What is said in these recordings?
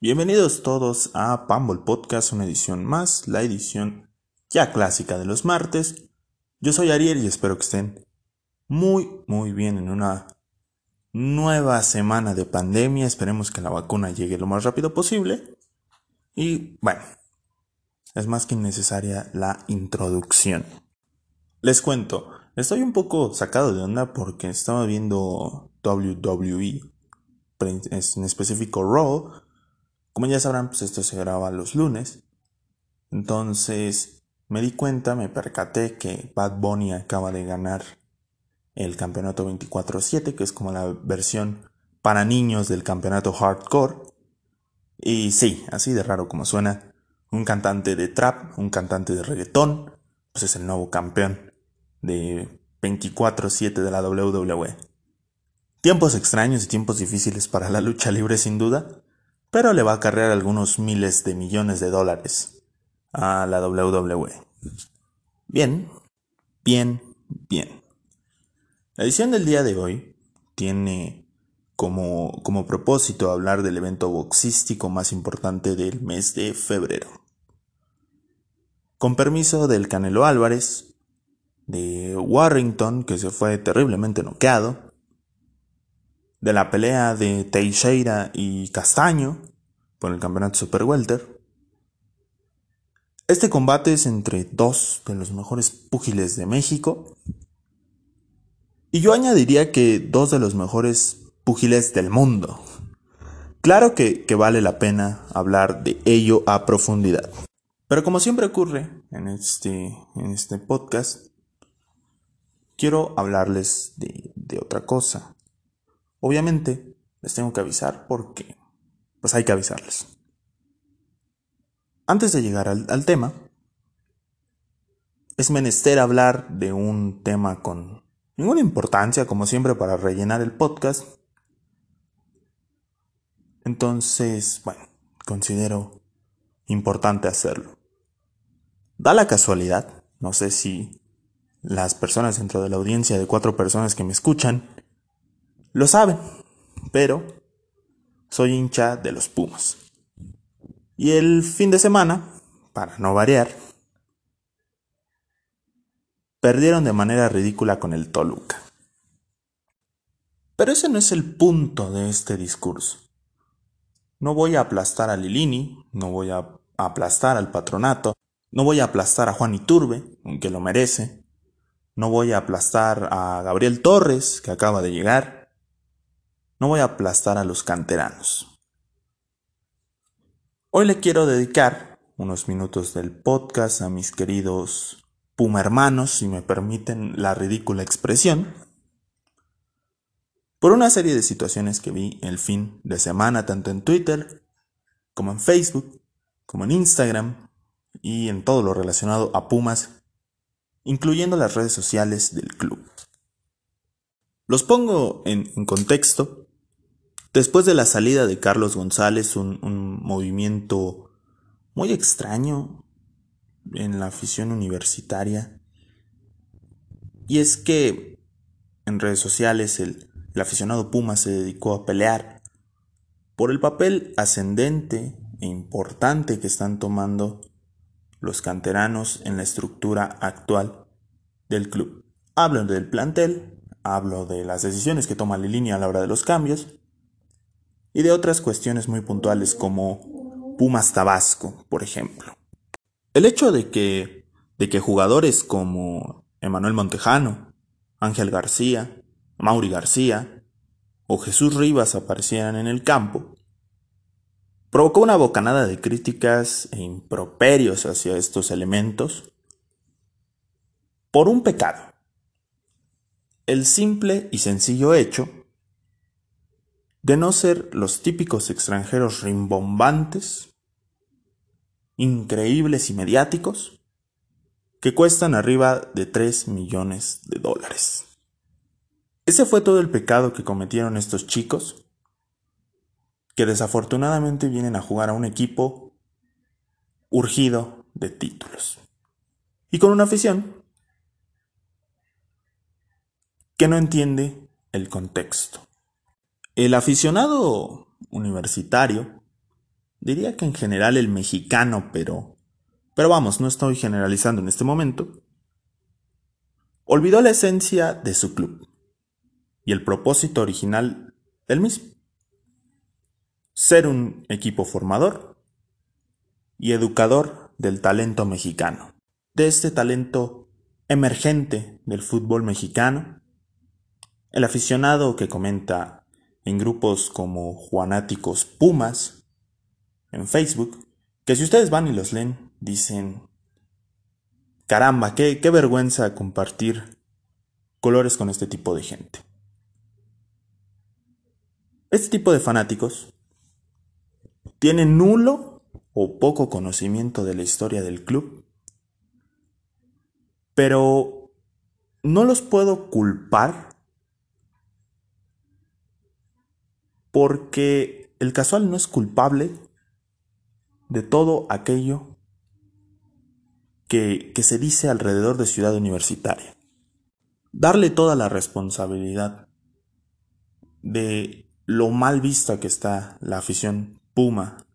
Bienvenidos todos a Pumble Podcast, una edición más, la edición ya clásica de los martes. Yo soy Ariel y espero que estén muy, muy bien en una nueva semana de pandemia. Esperemos que la vacuna llegue lo más rápido posible. Y bueno, es más que innecesaria la introducción. Les cuento, estoy un poco sacado de onda porque estaba viendo WWE, en específico Raw, como ya sabrán, pues esto se graba los lunes. Entonces me di cuenta, me percaté que Bad Bunny acaba de ganar el campeonato 24-7, que es como la versión para niños del campeonato hardcore. Y sí, así de raro como suena, un cantante de trap, un cantante de reggaetón, pues es el nuevo campeón de 24-7 de la WWE. Tiempos extraños y tiempos difíciles para la lucha libre sin duda, pero le va a acarrear algunos miles de millones de dólares a la WWE. Bien, bien, bien. La edición del día de hoy tiene como, como propósito hablar del evento boxístico más importante del mes de febrero. Con permiso del Canelo Álvarez, de Warrington, que se fue terriblemente noqueado, de la pelea de Teixeira y Castaño por el campeonato Super Welter. Este combate es entre dos de los mejores púgiles de México. Y yo añadiría que dos de los mejores púgiles del mundo. Claro que, que, vale la pena hablar de ello a profundidad. Pero como siempre ocurre en este, en este podcast, quiero hablarles de, de otra cosa. Obviamente, les tengo que avisar porque, pues hay que avisarles. Antes de llegar al, tema, es menester hablar de un tema con ninguna importancia, como siempre, para rellenar el podcast. Entonces, bueno, considero importante hacerlo. Da la casualidad, no sé si las personas dentro de la audiencia de cuatro personas que me escuchan lo saben, pero soy hincha de los Pumas. Y el fin de semana, para no variar, perdieron de manera ridícula con el Toluca. Pero ese no es el punto de este discurso. No voy a aplastar a Lilini, no voy a aplastar al patronato, no voy a aplastar a Juan Iturbe, aunque lo merece, no voy a aplastar a Gabriel Torres, que acaba de llegar, no voy a aplastar a los canteranos. Hoy le quiero dedicar unos minutos del podcast a mis queridos Puma hermanos, si me permiten la ridícula expresión, por una serie de situaciones que vi el fin de semana tanto en Twitter como en Facebook, como en Instagram y en todo lo relacionado a Pumas, incluyendo las redes sociales del club. Los pongo en, en contexto Después de la salida de Carlos González, un, movimiento muy extraño en la afición universitaria. Y es que en redes sociales el, aficionado Puma se dedicó a pelear por el papel ascendente e importante que están tomando los canteranos en la estructura actual del club. Hablo del plantel, hablo de las decisiones que toma línea a la hora de los cambios, y de otras cuestiones muy puntuales como Pumas Tabasco, por ejemplo. El hecho de que, de que jugadores como Emanuel Montejano, Ángel García, Mauri García o Jesús Rivas aparecieran en el campo, provocó una bocanada de críticas e improperios hacia estos elementos por un pecado. El simple y sencillo hecho de no ser los típicos extranjeros rimbombantes, increíbles y mediáticos, que cuestan arriba de 3 millones de dólares. Ese fue todo el pecado que cometieron estos chicos, que desafortunadamente vienen a jugar a un equipo urgido de títulos. Y con una afición que no entiende el contexto. El aficionado universitario diría que en general el mexicano, pero, pero vamos, no estoy generalizando en este momento, olvidó la esencia de su club y el propósito original del mismo. Ser un equipo formador y educador del talento mexicano, de este talento emergente del fútbol mexicano, el aficionado que comenta en grupos como Juanáticos Pumas, en Facebook, que si ustedes van y los leen, dicen, caramba, qué, qué vergüenza compartir colores con este tipo de gente. Este tipo de fanáticos tienen nulo o poco conocimiento de la historia del club, pero no los puedo culpar porque el casual no es culpable de todo aquello que, que, se dice alrededor de Ciudad Universitaria. Darle toda la responsabilidad de lo mal vista que está la afición Puma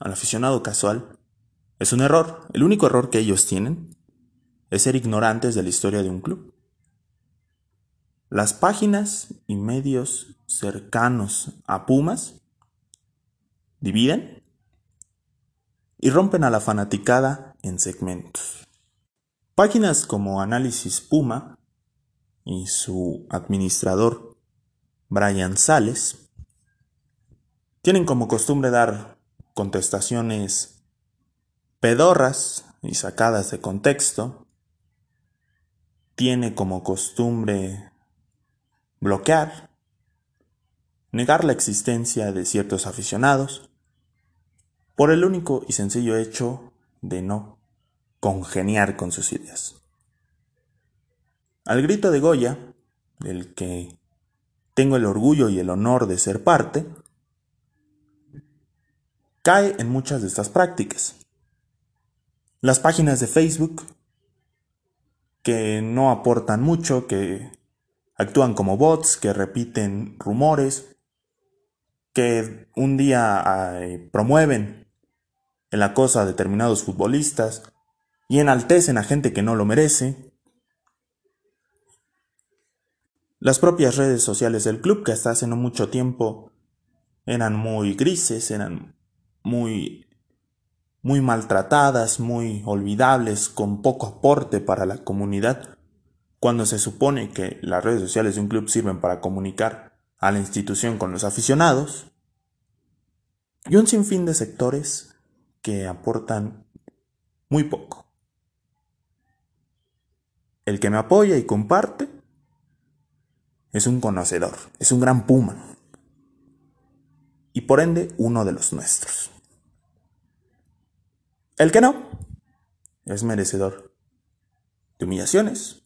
al aficionado casual es un error. El único error que ellos tienen es ser ignorantes de la historia de un club. Las páginas y medios cercanos a Pumas dividen y rompen a la fanaticada en segmentos. Páginas como Análisis Puma y su administrador Brian Sales tienen como costumbre dar contestaciones pedorras y sacadas de contexto. Tiene como costumbre bloquear, negar la existencia de ciertos aficionados, por el único y sencillo hecho de no congeniar con sus ideas. Al grito de Goya, del que tengo el orgullo y el honor de ser parte, cae en muchas de estas prácticas. Las páginas de Facebook, que no aportan mucho, que actúan como bots, que repiten rumores, que un día promueven el acoso a determinados futbolistas y enaltecen a gente que no lo merece. Las propias redes sociales del club, que hasta hace no mucho tiempo eran muy grises, eran muy, muy maltratadas, muy olvidables, con poco aporte para la comunidad, cuando se supone que las redes sociales de un club sirven para comunicar a la institución con los aficionados, y un sinfín de sectores que aportan muy poco. El que me apoya y comparte es un conocedor, es un gran puma, y por ende uno de los nuestros. El que no es merecedor de humillaciones,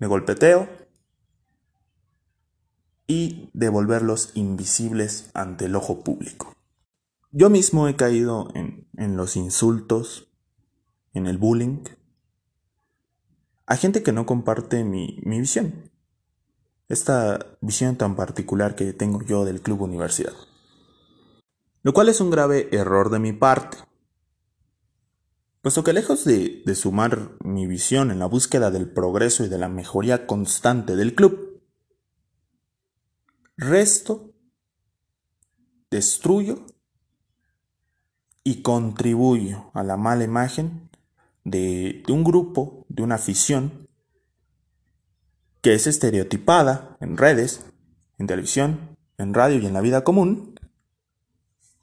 de golpeteo y de volverlos invisibles ante el ojo público. Yo mismo he caído en, en los insultos, en el bullying, a gente que no comparte mi, mi visión, esta visión tan particular que tengo yo del Club Universidad. Lo cual es un grave error de mi parte, Puesto que lejos de, sumar mi visión en la búsqueda del progreso y de la mejoría constante del club, resto, destruyo y contribuyo a la mala imagen de, un grupo, de una afición que es estereotipada en redes, en televisión, en radio y en la vida común,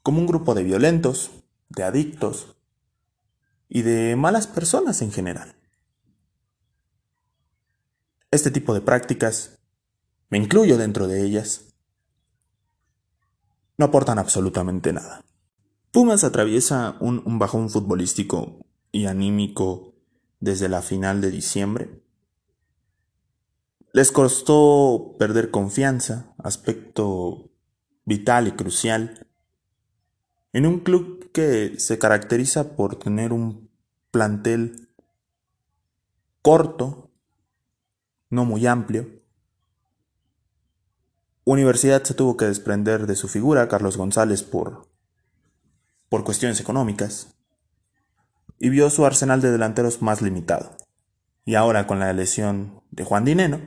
como un grupo de violentos, de adictos, y de malas personas en general. Este tipo de prácticas, me incluyo dentro de ellas, no aportan absolutamente nada. Pumas atraviesa un, bajón futbolístico y anímico desde la final de diciembre. Les costó perder confianza, aspecto vital y crucial, en un club que se caracteriza por tener un plantel corto, no muy amplio, Universidad se tuvo que desprender de su figura, Carlos González, por por cuestiones económicas y vio su arsenal de delanteros más limitado. Y ahora con la lesión de Juan Dineno,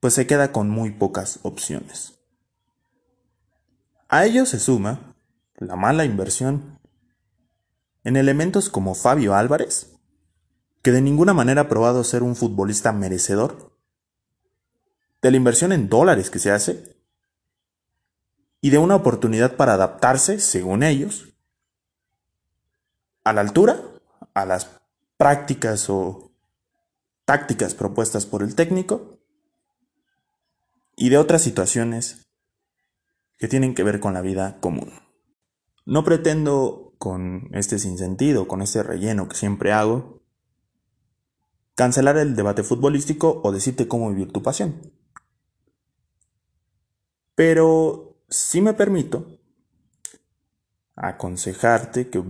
pues se queda con muy pocas opciones. A ello se suma la mala inversión en elementos como Fabio Álvarez, que de ninguna manera ha probado ser un futbolista merecedor de la inversión en dólares que se hace y de una oportunidad para adaptarse, según ellos, a la altura, a las prácticas o tácticas propuestas por el técnico y de otras situaciones que tienen que ver con la vida común. No pretendo con este sinsentido, con este relleno que siempre hago, cancelar el debate futbolístico o decirte cómo vivir tu pasión. Pero si me permito aconsejarte que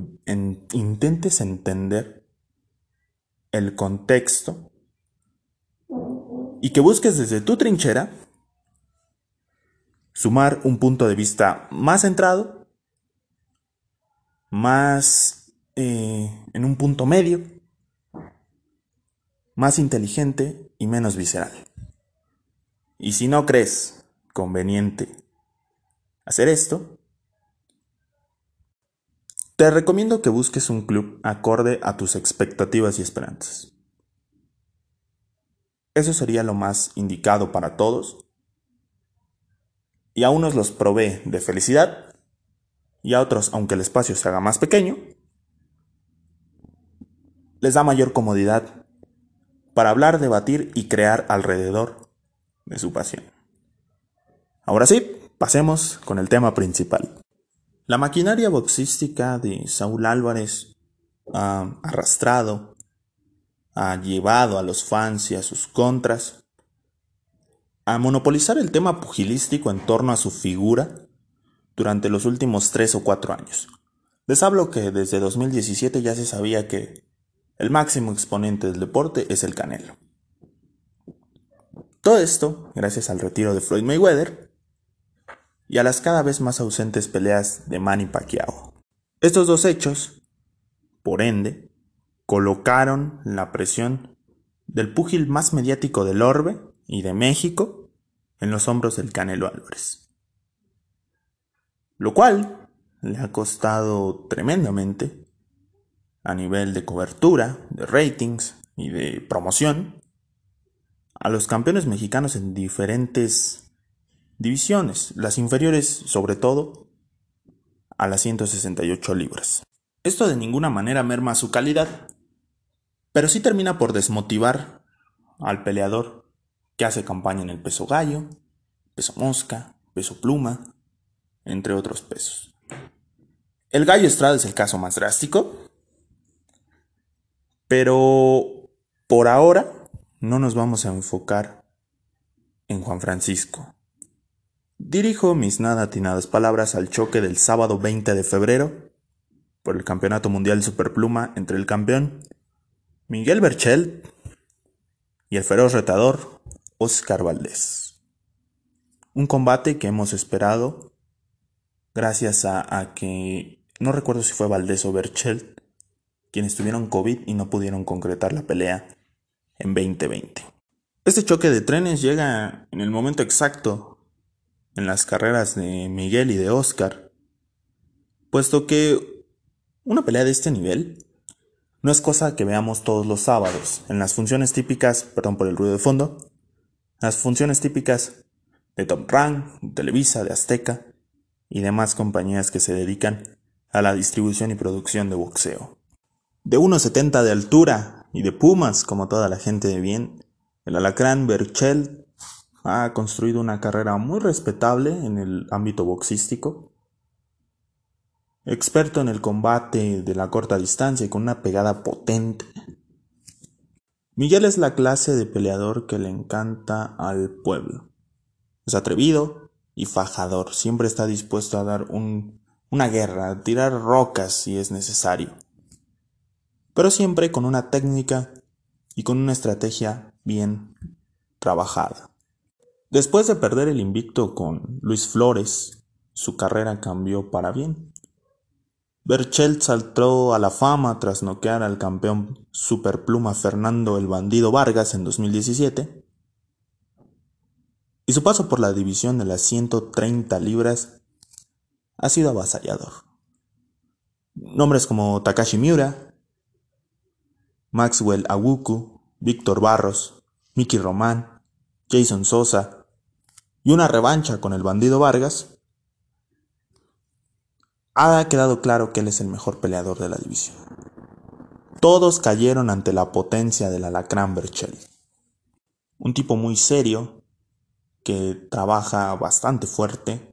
intentes entender el contexto y que busques desde tu trinchera sumar un punto de vista más centrado, más eh, en un punto medio, más inteligente y menos visceral. Y si no crees conveniente hacer esto, te recomiendo que busques un club acorde a tus expectativas y esperanzas. Eso sería lo más indicado para todos. Y a unos los provee de felicidad y a otros, aunque el espacio se haga más pequeño, les da mayor comodidad para hablar, debatir y crear alrededor de su pasión. Ahora sí, pasemos con el tema principal. La maquinaria boxística de Saúl Álvarez ha arrastrado, ha llevado a los fans y a sus contras a monopolizar el tema pugilístico en torno a su figura durante los últimos tres o cuatro años. Les hablo que desde 2017 ya se sabía que el máximo exponente del deporte es el Canelo. Todo esto gracias al retiro de Floyd Mayweather y a las cada vez más ausentes peleas de Manny Pacquiao. Estos dos hechos, por ende, colocaron la presión del púgil más mediático del orbe y de México en los hombros del Canelo Álvarez. Lo cual le ha costado tremendamente a nivel de cobertura, de ratings y de promoción a los campeones mexicanos en diferentes Divisiones, las inferiores sobre todo, a las 168 libras. Esto de ninguna manera merma su calidad, pero sí termina por desmotivar al peleador que hace campaña en el peso gallo, peso mosca, peso pluma, entre otros pesos. El gallo Estrada es el caso más drástico, pero por ahora no nos vamos a enfocar en Juan Francisco. Dirijo mis nada atinadas palabras al choque del sábado 20 de febrero por el Campeonato Mundial Superpluma entre el campeón Miguel Berchel y el feroz retador Oscar Valdés. Un combate que hemos esperado gracias a, que no recuerdo si fue Valdés o Berchel quienes tuvieron COVID y no pudieron concretar la pelea en 2020. Este choque de trenes llega en el momento exacto en las carreras de Miguel y de Oscar, puesto que una pelea de este nivel no es cosa que veamos todos los sábados en las funciones típicas, perdón por el ruido de fondo, las funciones típicas de Top Rank, Televisa, de Azteca y demás compañías que se dedican a la distribución y producción de boxeo. De 1,70 de altura y de pumas como toda la gente de bien, el alacrán Berchel ha construido una carrera muy respetable en el ámbito boxístico. Experto en el combate de la corta distancia y con una pegada potente. Miguel es la clase de peleador que le encanta al pueblo. Es atrevido y fajador. Siempre está dispuesto a dar una guerra, a tirar rocas si es necesario. Pero siempre con una técnica y con una estrategia bien trabajada. Después de perder el invicto con Luis Flores, su carrera cambió para bien. Berchelt saltó a la fama tras noquear al campeón superpluma Fernando el Bandido Vargas en 2017. Y su paso por la división de las 130 libras ha sido avasallador. Nombres como Takashi Miura, Maxwell Awuku, Víctor Barros, Mickey Román, Jason Sosa y una revancha con el bandido Vargas, ha quedado claro que él es el mejor peleador de la división. Todos cayeron ante la potencia del alacrán Berchelli. Un tipo muy serio, que trabaja bastante fuerte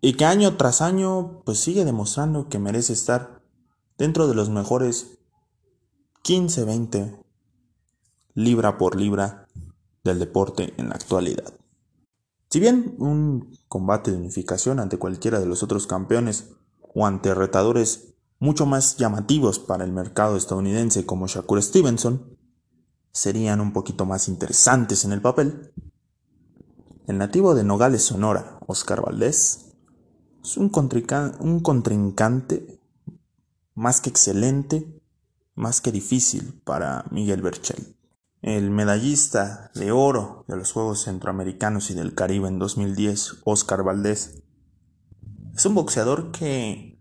y que año tras año pues sigue demostrando que merece estar dentro de los mejores 15, 20 libra por libra del deporte en la actualidad. Si bien un combate de unificación ante cualquiera de los otros campeones o ante retadores mucho más llamativos para el mercado estadounidense como Shakur Stevenson serían un poquito más interesantes en el papel, el nativo de Nogales, Sonora, Oscar Valdés, es un, contrincante más que excelente, más que difícil para Miguel Berchel. El medallista de oro de los Juegos Centroamericanos y del Caribe en 2010, Oscar Valdés, es un boxeador que,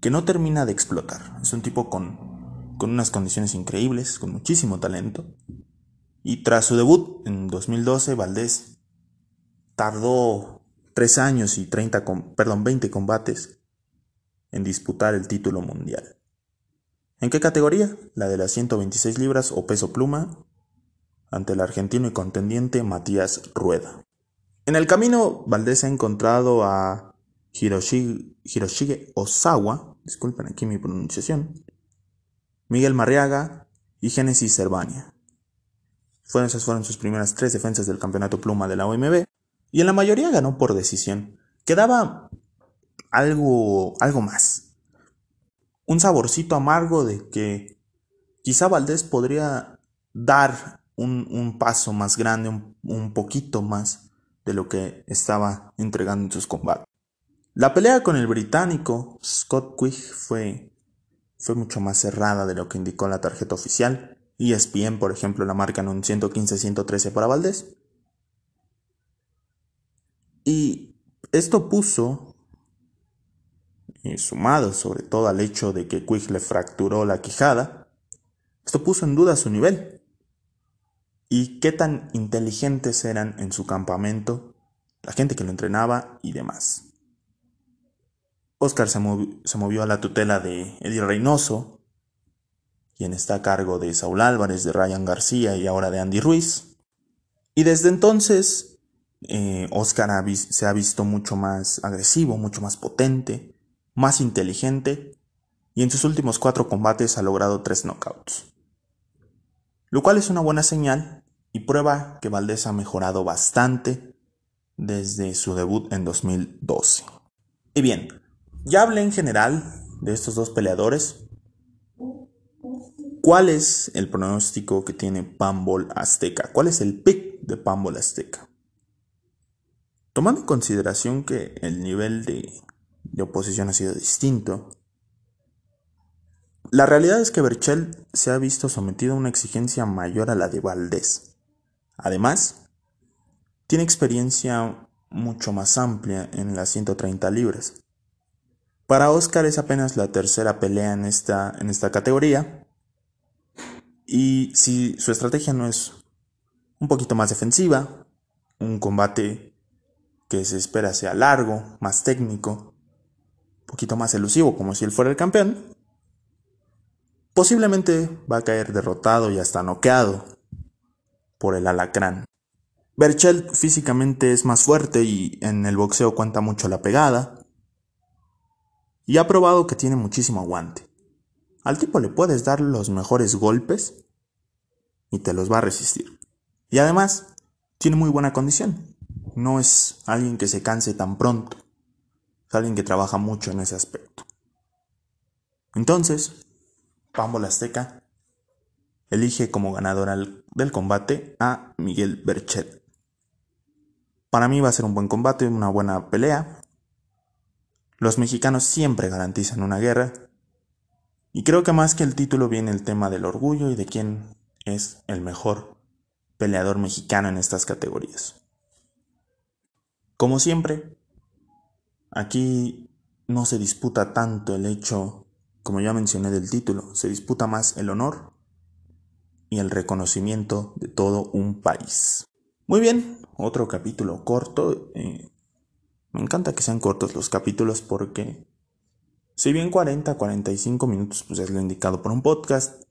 que no termina de explotar. Es un tipo con, con unas condiciones increíbles, con muchísimo talento. Y tras su debut en 2012, Valdés tardó 3 años y 30, perdón, 20 combates en disputar el título mundial. ¿En qué categoría? La de las 126 libras o peso pluma ante el argentino y contendiente Matías Rueda. En el camino, Valdés ha encontrado a Hiroshige, Osawa, disculpen aquí mi pronunciación, Miguel Marriaga y Génesis Cervania. Fueron, esas fueron sus primeras tres defensas del campeonato pluma de la OMB y en la mayoría ganó por decisión. Quedaba algo, algo más. Un saborcito amargo de que quizá Valdés podría dar un, paso más grande, un, poquito más de lo que estaba entregando en sus combates. La pelea con el británico Scott Quigg fue, fue mucho más cerrada de lo que indicó la tarjeta oficial. ESPN, por ejemplo, la marcan un 115-113 para Valdés. Y esto puso, eh, sumado sobre todo al hecho de que Quigg le fracturó la quijada, esto puso en duda su nivel. Y qué tan inteligentes eran en su campamento, la gente que lo entrenaba y demás. Oscar se, se movió a la tutela de Eddie Reynoso, quien está a cargo de Saúl Álvarez, de Ryan García y ahora de Andy Ruiz. Y desde entonces eh, Oscar se ha visto mucho más agresivo, mucho más potente, más inteligente y en sus últimos cuatro combates ha logrado tres knockouts. Lo cual es una buena señal y prueba que Valdés ha mejorado bastante desde su debut en 2012. Y bien, ya hablé en general de estos dos peleadores. ¿Cuál es el pronóstico que tiene Pambol Azteca? ¿Cuál es el pick de Pambol Azteca? Tomando en consideración que el nivel de, oposición ha sido distinto, la realidad es que Berchel se ha visto sometido a una exigencia mayor a la de Valdés. Además, tiene experiencia mucho más amplia en las 130 libras. Para Oscar es apenas la tercera pelea en esta, en esta categoría. Y si su estrategia no es un poquito más defensiva, un combate que se espera sea largo, más técnico, un poquito más elusivo, como si él fuera el campeón, posiblemente va a caer derrotado y hasta noqueado por el alacrán. Berchelt físicamente es más fuerte y en el boxeo cuenta mucho la pegada. Y ha probado que tiene muchísimo aguante. Al tipo le puedes dar los mejores golpes y te los va a resistir. Y además, tiene muy buena condición no es alguien que se canse tan pronto, es alguien que trabaja mucho en ese aspecto. Entonces, Pambo Azteca elige como ganadora del combate a Miguel Berchet. Para mí va a ser un buen combate, una buena pelea. Los mexicanos siempre garantizan una guerra. Y creo que más que el título viene el tema del orgullo y de quién es el mejor peleador mexicano en estas categorías. Como siempre, aquí no se disputa tanto el hecho, como ya mencioné del título, se disputa más el honor y el reconocimiento de todo un país. Muy bien, otro capítulo corto. Eh, me encanta que sean cortos los capítulos porque si bien 40, 45 minutos pues es lo indicado por un podcast,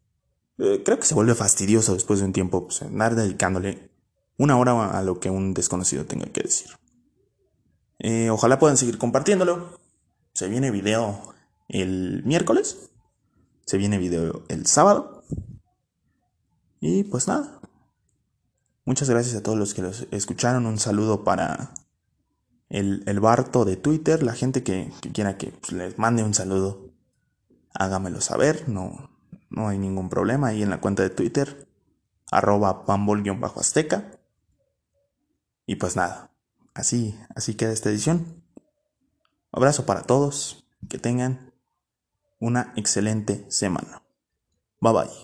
eh, creo que se vuelve fastidioso después de un tiempo pues, andar dedicándole una hora a lo que un desconocido tenga que decir. Eh, ojalá puedan seguir compartiéndolo. Se viene video el miércoles. Se viene video el sábado. Y pues nada. Muchas gracias a todos los que los escucharon. Un saludo para el, el Barto de Twitter. La gente que, quiera que pues, les mande un saludo, hágamelo saber. No, no hay ningún problema. Ahí en la cuenta de Twitter, arroba pambol-azteca. Y pues nada, así, así queda esta edición. Abrazo para todos. Que tengan una excelente semana. Bye bye.